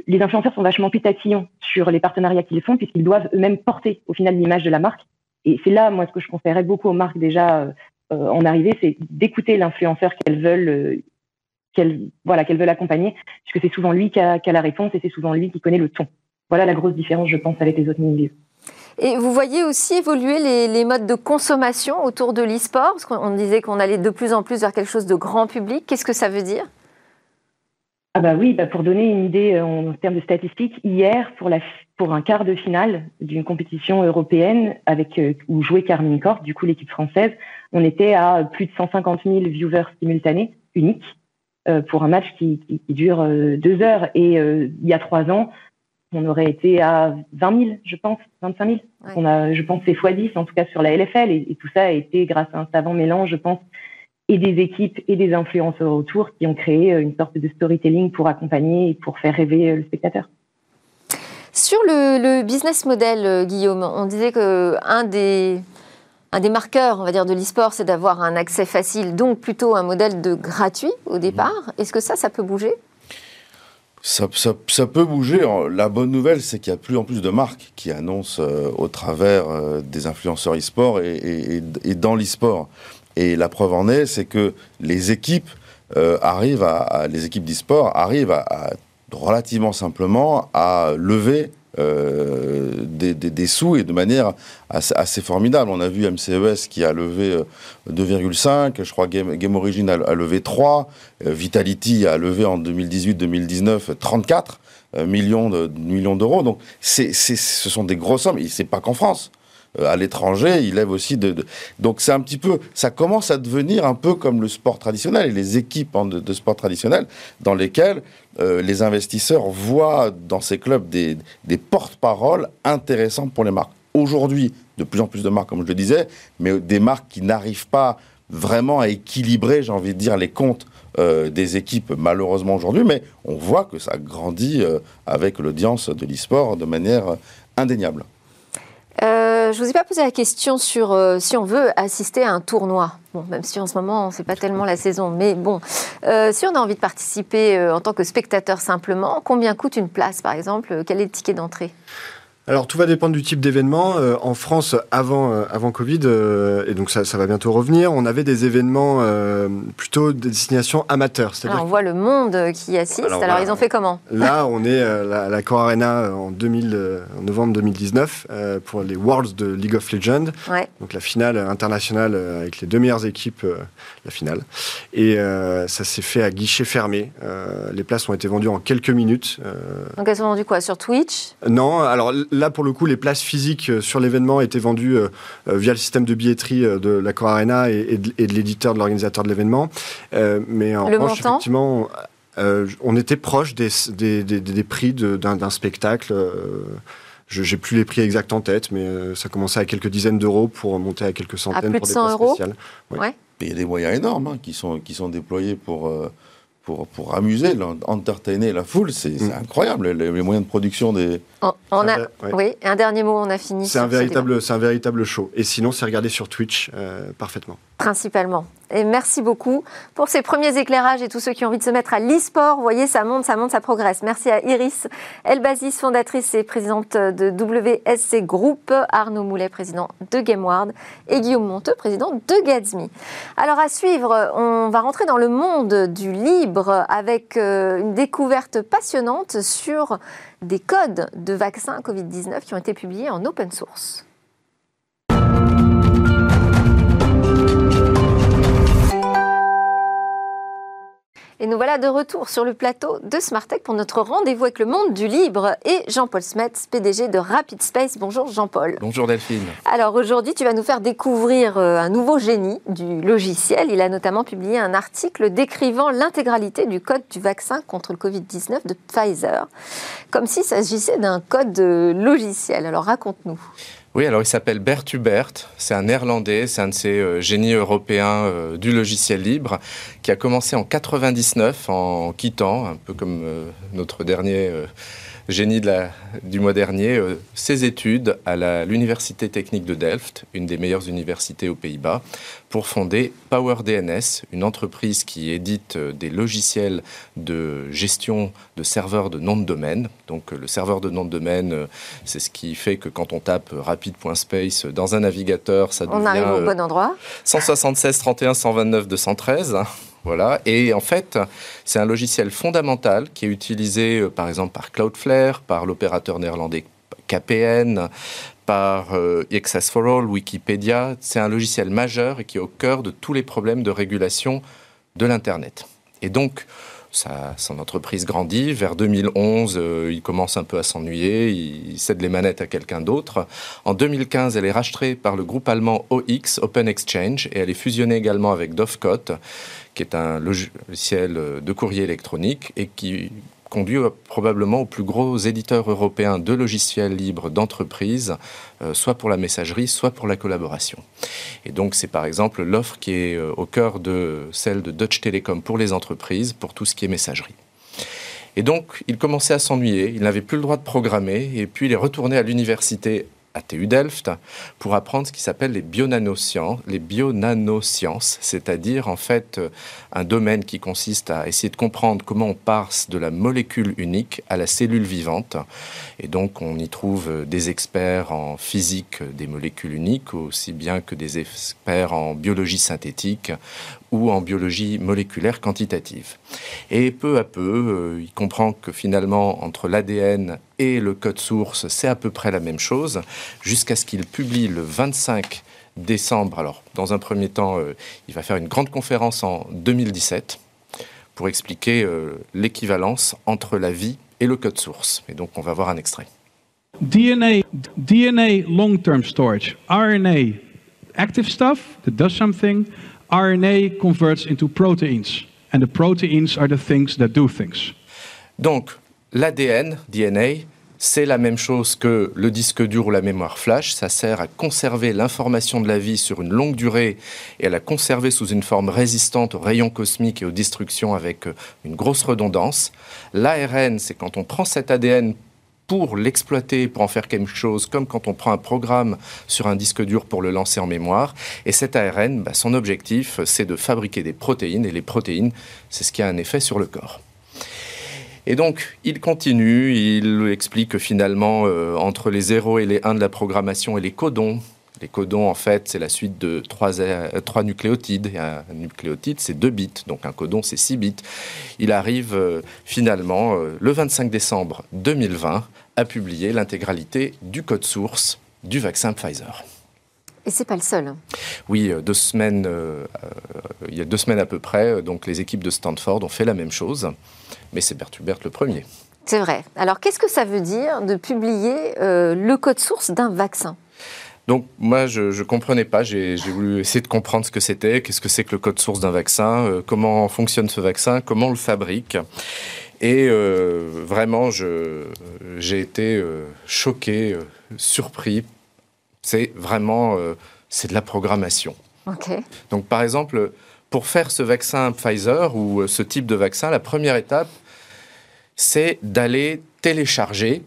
les influenceurs sont vachement plus tatillons sur les partenariats qu'ils font puisqu'ils doivent eux-mêmes porter au final l'image de la marque. Et c'est là moi ce que je conseillerais beaucoup aux marques déjà euh, en arrivée c'est d'écouter l'influenceur qu'elles veulent euh, qu'elles voilà qu'elles veulent accompagner puisque c'est souvent lui qui a la réponse et c'est souvent lui qui connaît le ton voilà la grosse différence je pense avec les autres milieux Et vous voyez aussi évoluer les, les modes de consommation autour de l'e-sport Parce qu'on disait qu'on allait de plus en plus vers quelque chose de grand public. Qu'est-ce que ça veut dire? Ah bah oui, bah pour donner une idée euh, en termes de statistiques, hier, pour, la, pour un quart de finale d'une compétition européenne avec euh, où jouait Carmine Corp, du coup l'équipe française, on était à plus de 150 000 viewers simultanés, uniques, euh, pour un match qui, qui, qui dure deux heures. Et euh, il y a trois ans, on aurait été à 20 000, je pense, 25 000. Ouais. On a, je pense, c'est x10, en tout cas sur la LFL. Et, et, tout ça a été grâce à un savant mélange, je pense, et des équipes et des influenceurs autour qui ont créé euh, une sorte de storytelling pour accompagner et pour faire rêver euh, le spectateur. Sur le, le business model, euh, Guillaume, on disait qu'un des, un des marqueurs, on va dire, de l'e-sport, c'est d'avoir un accès facile, donc plutôt un modèle de gratuit au départ. Est-ce que ça, ça peut bouger? Ça, peut bouger. La bonne nouvelle, c'est qu'il y a plus en plus de marques qui annoncent euh, au travers euh, des influenceurs e-sport et, dans l'e-sport. Et la preuve en est, c'est que les équipes euh, arrivent les équipes d'e-sport arrivent relativement simplement à lever des, des, sous et de manière assez, formidable. On a vu MCES qui a levé euh, 2,5, je crois Game, Origin a, levé 3, euh, Vitality a levé en 2018-2019 34 euh, millions de, millions d'euros. Donc c'est, ce sont des grosses sommes. Et c'est pas qu'en France. Euh, à l'étranger, il lève aussi de, donc c'est un petit peu, ça commence à devenir un peu comme le sport traditionnel et les équipes de, sport traditionnel dans lesquelles euh, les investisseurs voient dans ces clubs des, des porte-paroles intéressants pour les marques. Aujourd'hui, de plus en plus de marques, comme je le disais, mais des marques qui n'arrivent pas vraiment à équilibrer, j'ai envie de dire, les comptes euh, des équipes, malheureusement aujourd'hui, mais on voit que ça grandit avec l'audience de l'e-sport de manière indéniable. Euh, je ne vous ai pas posé la question sur euh, si on veut assister à un tournoi. Bon, même si en ce moment, c'est pas tellement la saison. Mais bon, euh, si on a envie de participer en tant que spectateur simplement, combien coûte une place, par exemple? Quel est le ticket d'entrée? Alors tout va dépendre du type d'événement. Euh, en France, avant, euh, avant Covid, euh, et donc ça, ça, va bientôt revenir, on avait des événements plutôt de destination amateur. Alors on voit le monde qui assiste. Alors, ils ont fait comment? Là, on est à la, Core Arena en, 2000, en novembre 2019 pour les Worlds de League of Legends. Donc la finale internationale avec les deux meilleures équipes, la finale. Et ça s'est fait à guichet fermé. les places ont été vendues en quelques minutes. Donc elles sont vendues quoi? Sur Twitch? Non, alors là, pour le coup, les places physiques euh, sur l'événement étaient vendues euh, euh, via le système de billetterie de l'Accor Arena et, de, l'éditeur de l'organisateur de l'événement. mais en revanche, effectivement, on était proche des, des, prix d'un spectacle. Je n'ai plus les prix exacts en tête, mais ça commençait à quelques dizaines d'euros pour monter à quelques centaines à pour des places euros spéciales. Il y a des moyens énormes hein, qui, sont, qui sont déployés pour pour, pour amuser, entertainer la foule. C'est mm. incroyable, les, moyens de production des... On, a, Oui, un dernier mot, on a fini. C'est un, véritable, un véritable show. Et sinon, c'est regardé sur Twitch euh, parfaitement. Principalement. Et merci beaucoup pour ces premiers éclairages et tous ceux qui ont envie de se mettre à l'e-sport. Vous voyez, ça monte, ça monte, ça progresse. Merci à Iris Elbazis, fondatrice et présidente de WSC Group, Arnaud Moulet, président de GameWard, et Guillaume Monteux, président de Gatsby. Alors à suivre, on va rentrer dans le monde du libre avec euh, une découverte passionnante sur des codes de vaccins Covid-19 qui ont été publiés en open source. Et nous voilà de retour sur le plateau de Smartech pour notre rendez-vous avec le monde du libre et Jean-Paul Smets, PDG de Rapid Space. Bonjour Jean-Paul. Bonjour Delphine. Alors aujourd'hui, tu vas nous faire découvrir euh, un nouveau génie du logiciel. Il a notamment publié un article décrivant l'intégralité du code du vaccin contre le Covid-19 de Pfizer, comme s'il s'agissait d'un code logiciel. Alors raconte-nous. Oui, alors il s'appelle Bert Hubert, c'est un néerlandais, c'est un de ces euh, génies européens euh, du logiciel libre qui a commencé en 99 en quittant, un peu comme euh, notre dernier génie de la, du mois dernier, euh, ses études à l'Université technique de Delft, une des meilleures universités aux Pays-Bas, pour fonder PowerDNS, une entreprise qui édite euh, des logiciels de gestion de serveurs de nom de domaine. Donc euh, le serveur de nom de domaine, c'est ce qui fait que quand on tape rapid.space dans un navigateur, ça devient... On arrive au bon endroit. 176 31 129 213. Voilà. Et en fait, c'est un logiciel fondamental qui est utilisé euh, par exemple par Cloudflare, par l'opérateur néerlandais KPN, par euh, Access for All, Wikipédia. C'est un logiciel majeur et qui est au cœur de tous les problèmes de régulation de l'Internet. Et donc, son entreprise grandit. Vers 2011, euh, il commence un peu à s'ennuyer. Il, cède les manettes à quelqu'un d'autre. En 2015, elle est rachetée par le groupe allemand OX, Open Exchange, et elle est fusionnée également avec Dovecot, qui est un logiciel de courrier électronique et qui conduit probablement aux plus gros éditeurs européens de logiciels libres d'entreprise, euh, soit pour la messagerie, soit pour la collaboration. Et donc c'est par exemple l'offre qui est euh, au cœur de celle de Deutsche Telekom pour les entreprises, pour tout ce qui est messagerie. Et donc, il commençait à s'ennuyer, il n'avait plus le droit de programmer, et puis il est retourné à l'université à TU Delft pour apprendre ce qui s'appelle les bionanosciences, les bionanosciences, c'est-à-dire en fait euh, un domaine qui consiste à essayer de comprendre comment on passe de la molécule unique à la cellule vivante. Et donc on y trouve euh, des experts en physique des molécules uniques, aussi bien que des experts en biologie synthétique ou en biologie moléculaire quantitative. Et peu à peu, euh, il comprend que finalement, entre l'ADN et le code source, c'est à peu près la même chose, jusqu'à ce qu'il publie le 25 décembre. Alors, dans un premier temps, euh, il va faire une grande conférence en 2017 pour expliquer euh, l'équivalence entre la vie et le code source. Et donc, on va voir un extrait. DNA, DNA long-term storage, RNA, active stuff that does something. RNA converts into proteins. And the proteins are the things that do things. Donc, l'ADN, DNA, c'est la même chose que le disque dur ou la mémoire flash. Ça sert à conserver l'information de la vie sur une longue durée et à la conserver sous une forme résistante aux rayons cosmiques et aux destructions avec euh, une grosse redondance. L'ARN, c'est quand on prend cet ADN pour l'exploiter, pour en faire quelque chose, comme quand on prend un programme sur un disque dur pour le lancer en mémoire. Et cet ARN, bah, son objectif, c'est de fabriquer des protéines, et les protéines, c'est ce qui a un effet sur le corps. Et donc, il continue, il explique que finalement, euh, entre les 0 et les 1 de la programmation et les codons, les codons, en fait, c'est la suite de trois, euh, trois nucléotides. Et un nucléotide, c'est 2 bits, donc un codon, c'est 6 bits. Il arrive euh, finalement, le 25 décembre 2020, à publier l'intégralité du code source du vaccin Pfizer. Et c'est pas le seul. Oui, deux semaines, il y a deux semaines à peu près, donc les équipes de Stanford ont fait la même chose mais c'est Bertubert le premier. C'est vrai. Alors qu'est-ce que ça veut dire de publier euh, le code source d'un vaccin? Donc moi, je ne comprenais pas, j'ai voulu essayer de comprendre ce que c'était, qu'est-ce que c'est que le code source d'un vaccin, euh, comment fonctionne ce vaccin, comment on le fabrique? Et euh, vraiment, j'ai été choqué, surpris. C'est vraiment, c'est de la programmation. Donc par exemple, pour faire ce vaccin Pfizer ou euh, ce type de vaccin, la première étape, c'est d'aller télécharger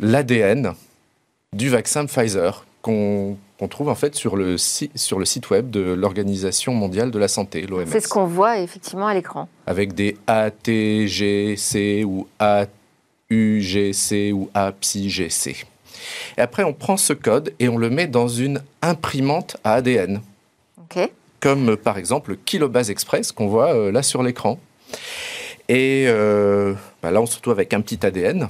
l'ADN du vaccin Pfizer qu'on trouve en fait sur le, sur le site web de l'Organisation mondiale de la santé, l'OMS. C'est ce qu'on voit effectivement à l'écran. Avec des ATGC ou AUGC ou APSIGC. Et après, on prend ce code et on le met dans une imprimante à ADN. Comme par exemple Kilobase Express qu'on voit euh, là sur l'écran. Et euh, bah là, on se retrouve avec un petit ADN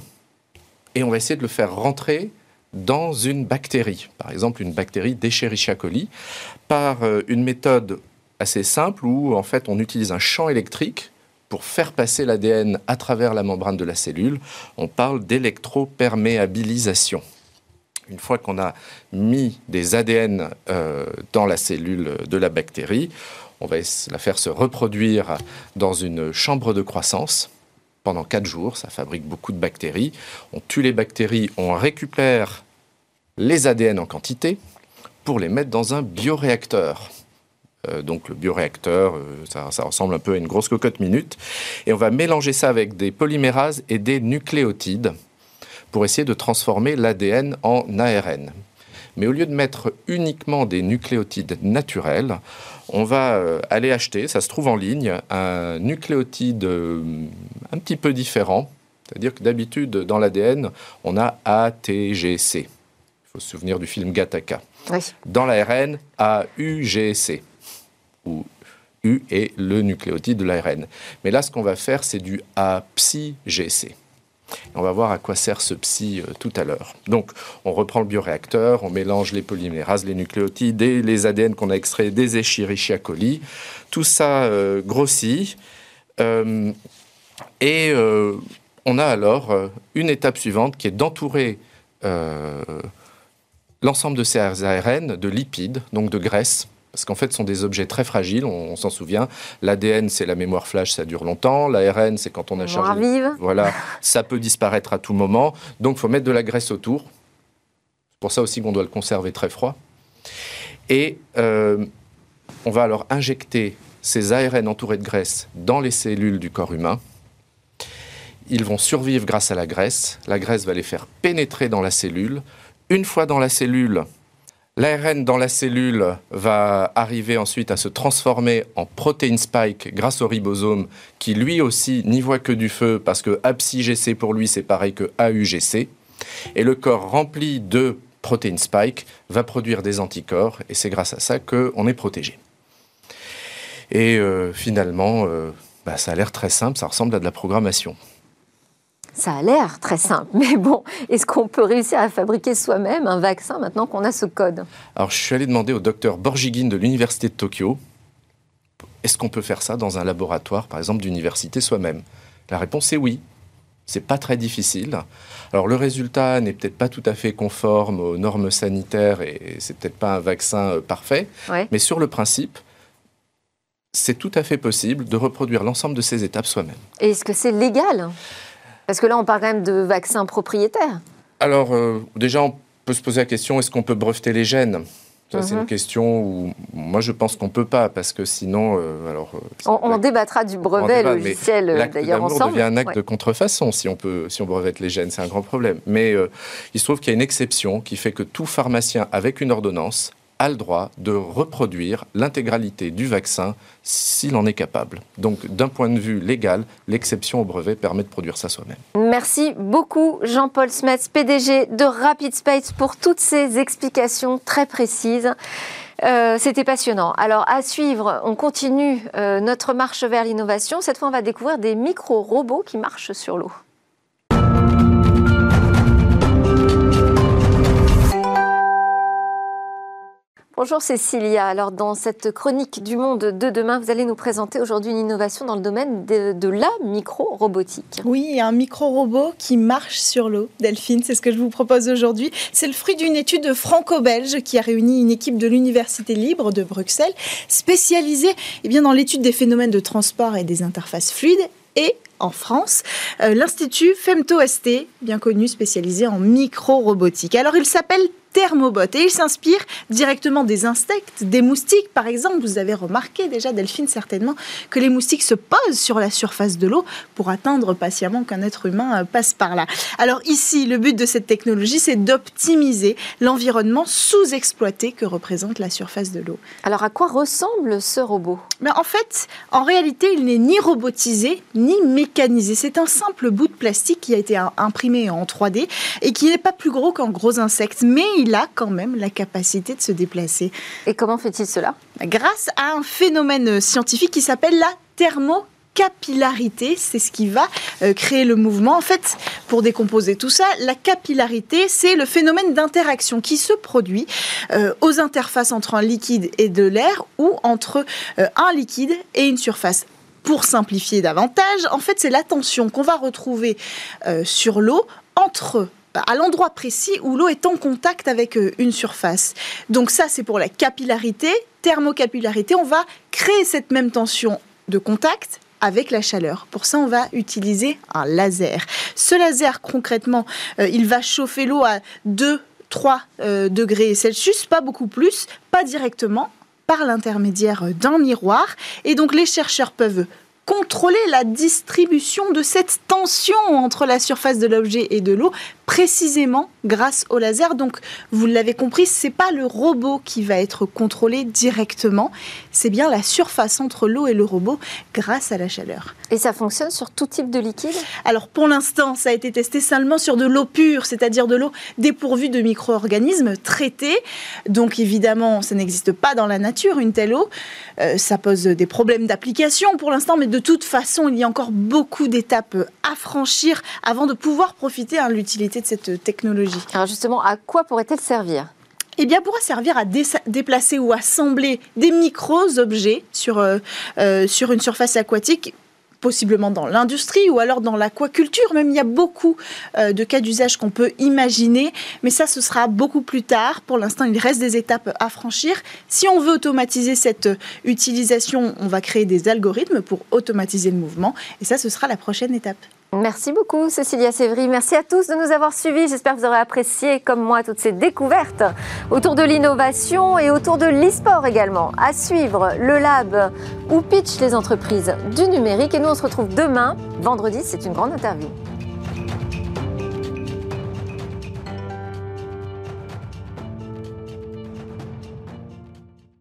et on va essayer de le faire rentrer dans une bactérie, par exemple une bactérie d'Escherichia coli, par euh, une méthode assez simple où en fait on utilise un champ électrique pour faire passer l'ADN à travers la membrane de la cellule. On parle d'électroperméabilisation. Une fois qu'on a mis des ADN euh, dans la cellule de la bactérie, on va la faire se reproduire dans une chambre de croissance pendant 4 jours. Ça fabrique beaucoup de bactéries. On tue les bactéries, on récupère les ADN en quantité pour les mettre dans un bioréacteur. Euh, donc le bioréacteur, euh, ça, ça, ressemble un peu à une grosse cocotte minute. Et on va mélanger ça avec des polymérases et des nucléotides pour essayer de transformer l'ADN en ARN. Mais au lieu de mettre uniquement des nucléotides naturels, on va euh, aller acheter, ça se trouve en ligne, un nucléotide un petit peu différent. C'est-à-dire que d'habitude, dans l'ADN, on a ATGC. Il faut se souvenir du film Gattaca. Dans l'ARN, AUGC, où U est le nucléotide de l'ARN. Mais là, ce qu'on va faire, c'est du APSI-GC. On va voir à quoi sert ce psy euh, tout à l'heure. Donc, on reprend le bioréacteur, on mélange les polymérases, les nucléotides et les ADN qu'on a extraits des Escherichia coli. Tout ça euh, grossit. Euh, et on a alors une étape suivante qui est d'entourer l'ensemble de ces ARN de lipides, donc de graisse, parce qu'en fait, ce sont des objets très fragiles, on, s'en souvient. L'ADN, c'est la mémoire flash, ça dure longtemps. L'ARN, c'est quand on a chargé. Vive. Voilà, ça peut disparaître à tout moment. Donc, il faut mettre de la graisse autour. C'est pour ça aussi qu'on doit le conserver très froid. Et euh, on va alors injecter ces ARN entourés de graisse dans les cellules du corps humain. Ils vont survivre grâce à la graisse. La graisse va les faire pénétrer dans la cellule. Une fois dans la cellule, L'ARN dans la cellule va arriver ensuite à se transformer en protéine spike grâce au ribosome qui lui aussi n'y voit que du feu parce que APSI-GC pour lui c'est pareil que AUGC. Et le corps rempli de protéines spike va produire des anticorps et c'est grâce à ça qu'on est protégé. Et euh, finalement, euh, bah, ça a l'air très simple, ça ressemble à de la programmation. Ça a l'air très simple, mais bon, est-ce qu'on peut réussir à fabriquer soi-même un vaccin maintenant qu'on a ce code? Alors, je suis allé demander au docteur Borjigin de l'Université de Tokyo, est-ce qu'on peut faire ça dans un laboratoire, par exemple, d'université soi-même? La réponse est oui. C'est pas très difficile. Alors le résultat n'est peut-être pas tout à fait conforme aux normes sanitaires et c'est peut-être pas un vaccin euh, parfait, mais sur le principe, c'est tout à fait possible de reproduire l'ensemble de ces étapes soi-même. Et est-ce que c'est légal? Parce que là, on parle quand même de vaccins propriétaires. Alors, euh, déjà, on peut se poser la question est-ce qu'on peut breveter les gènes? Ça, c'est une mhm. question où moi je pense qu'on peut pas parce que sinon, euh, alors. Euh, on, débattra du brevet logiciel d'ailleurs ensemble. devient un acte de contrefaçon si on peut, si on brevette les gènes, c'est un grand problème. Mais il se trouve qu'il y a une exception qui fait que tout pharmacien avec une ordonnance a le droit de reproduire l'intégralité du vaccin s'il en est capable. Donc d'un point de vue légal, l'exception au brevet permet de produire ça soi-même. Merci beaucoup Jean-Paul Smets, PDG de Rapid Space, pour toutes ces explications très précises. Euh, c'était passionnant. Alors à suivre, on continue euh, notre marche vers l'innovation. Cette fois, on va découvrir des micro-robots qui marchent sur l'eau. Bonjour Cécilia. Alors dans cette chronique du monde de demain, vous allez nous présenter aujourd'hui une innovation dans le domaine de, la micro-robotique. Oui, un micro-robot qui marche sur l'eau. Delphine, c'est ce que je vous propose aujourd'hui. C'est le fruit d'une étude franco-belge qui a réuni une équipe de l'Université libre de Bruxelles spécialisée eh bien, dans l'étude des phénomènes de transport et des interfaces fluides et en France, euh, l'Institut FemtoST, bien connu, spécialisé en micro-robotique. Alors, il s'appelle thermobot. Et il s'inspire directement des insectes, des moustiques par exemple. Vous avez remarqué déjà, Delphine, certainement, que les moustiques se posent sur la surface de l'eau pour attendre patiemment qu'un être humain euh, passe par là. Alors ici, le but de cette technologie, c'est d'optimiser l'environnement sous-exploité que représente la surface de l'eau. Alors à quoi ressemble ce robot? Mais En fait, en réalité, il n'est ni robotisé, ni mécanisé. C'est un simple bout de plastique qui a été imprimé en 3D et qui n'est pas plus gros qu'un gros insecte, mais il a quand même la capacité de se déplacer. Et comment fait-il cela? Grâce à un phénomène scientifique qui s'appelle la thermocapillarité, c'est ce qui va euh, créer le mouvement. En fait, pour décomposer tout ça, la capillarité, c'est le phénomène d'interaction qui se produit euh, aux interfaces entre un liquide et de l'air ou entre euh, un liquide et une surface. Pour simplifier davantage, en fait, c'est la tension qu'on va retrouver sur l'eau entre à l'endroit précis où l'eau est en contact avec euh, une surface. Donc ça, c'est pour la capillarité, thermocapillarité. On va créer cette même tension de contact avec la chaleur. Pour ça, on va utiliser un laser. Ce laser, concrètement, euh, il va chauffer l'eau à 2 3 euh, degrés Celsius, pas beaucoup plus, pas directement, par l'intermédiaire d'un miroir. Et donc les chercheurs peuvent contrôler la distribution de cette tension entre la surface de l'objet et de l'eau précisément grâce au laser. Donc, vous l'avez compris, c'est pas le robot qui va être contrôlé directement, c'est bien la surface entre l'eau et le robot grâce à la chaleur. Et ça fonctionne sur tout type de liquide? Alors, pour l'instant, ça a été testé seulement sur de l'eau pure, c'est-à-dire de l'eau dépourvue de micro-organismes traités. Donc, évidemment, ça n'existe pas dans la nature, une telle eau. Euh, ça pose des problèmes d'application pour l'instant, mais de toute façon, il y a encore beaucoup d'étapes à franchir avant de pouvoir profiter à l'utilité de cette technologie. Alors justement, à quoi pourrait-elle servir? Eh bien, pourra servir à déplacer ou assembler des micros-objets sur, euh, euh, sur une surface aquatique possiblement dans l'industrie ou alors dans l'aquaculture. Même il y a beaucoup euh, de cas d'usage qu'on peut imaginer, mais ça ce sera beaucoup plus tard. Pour l'instant, il reste des étapes à franchir. Si on veut automatiser cette utilisation, on va créer des algorithmes pour automatiser le mouvement et ça ce sera la prochaine étape. Merci beaucoup, Cécilia Sévry. Merci à tous de nous avoir suivis. J'espère que vous aurez apprécié, comme moi, toutes ces découvertes autour de l'innovation et autour de l'e-sport également. À suivre, le lab où pitch les entreprises du numérique. Et nous, on se retrouve demain, vendredi. C'est une grande interview.